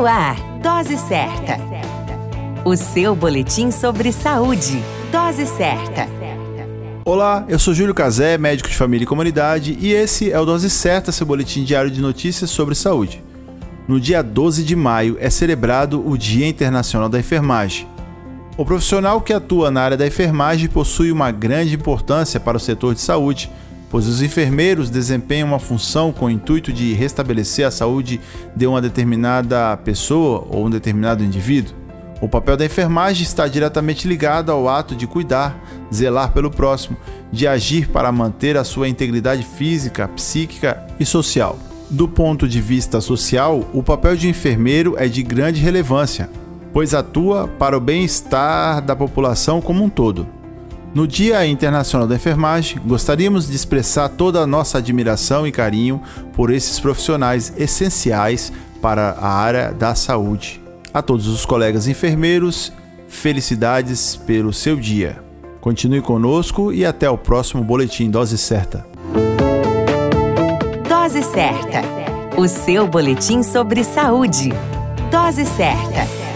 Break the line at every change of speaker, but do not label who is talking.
No ar, Dose Certa. O seu boletim sobre saúde. Dose Certa.
Olá, eu sou Júlio Cazé, médico de família e comunidade, e esse é o Dose Certa, seu boletim diário de notícias sobre saúde. No dia 12 de maio é celebrado o Dia Internacional da Enfermagem. O profissional que atua na área da enfermagem possui uma grande importância para o setor de saúde, pois os enfermeiros desempenham uma função com o intuito de restabelecer a saúde de uma determinada pessoa ou um determinado indivíduo. O papel da enfermagem está diretamente ligado ao ato de cuidar, zelar pelo próximo, de agir para manter a sua integridade física, psíquica e social. Do ponto de vista social, o papel de enfermeiro é de grande relevância, pois atua para o bem-estar da população como um todo. No Dia Internacional da Enfermagem, gostaríamos de expressar toda a nossa admiração e carinho por esses profissionais essenciais para a área da saúde. A todos os colegas enfermeiros, felicidades pelo seu dia. Continue conosco e até o próximo Boletim Dose Certa.
Dose Certa o seu boletim sobre saúde. Dose certa